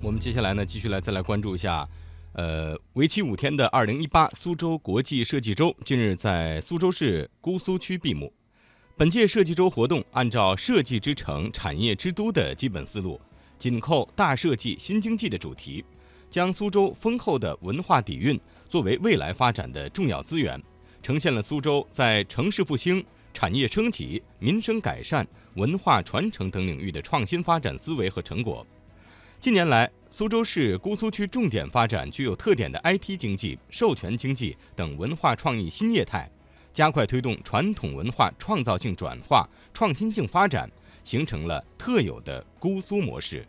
我们接下来呢，继续来再来关注一下，呃，为期五天的二零一八苏州国际设计周近日在苏州市姑苏区闭幕。本届设计周活动按照“设计之城、产业之都”的基本思路，紧扣“大设计、新经济”的主题，将苏州丰厚的文化底蕴作为未来发展的重要资源，呈现了苏州在城市复兴、产业升级、民生改善、文化传承等领域的创新发展思维和成果。近年来，苏州市姑苏区重点发展具有特点的 IP 经济、授权经济等文化创意新业态，加快推动传统文化创造性转化、创新性发展，形成了特有的姑苏模式。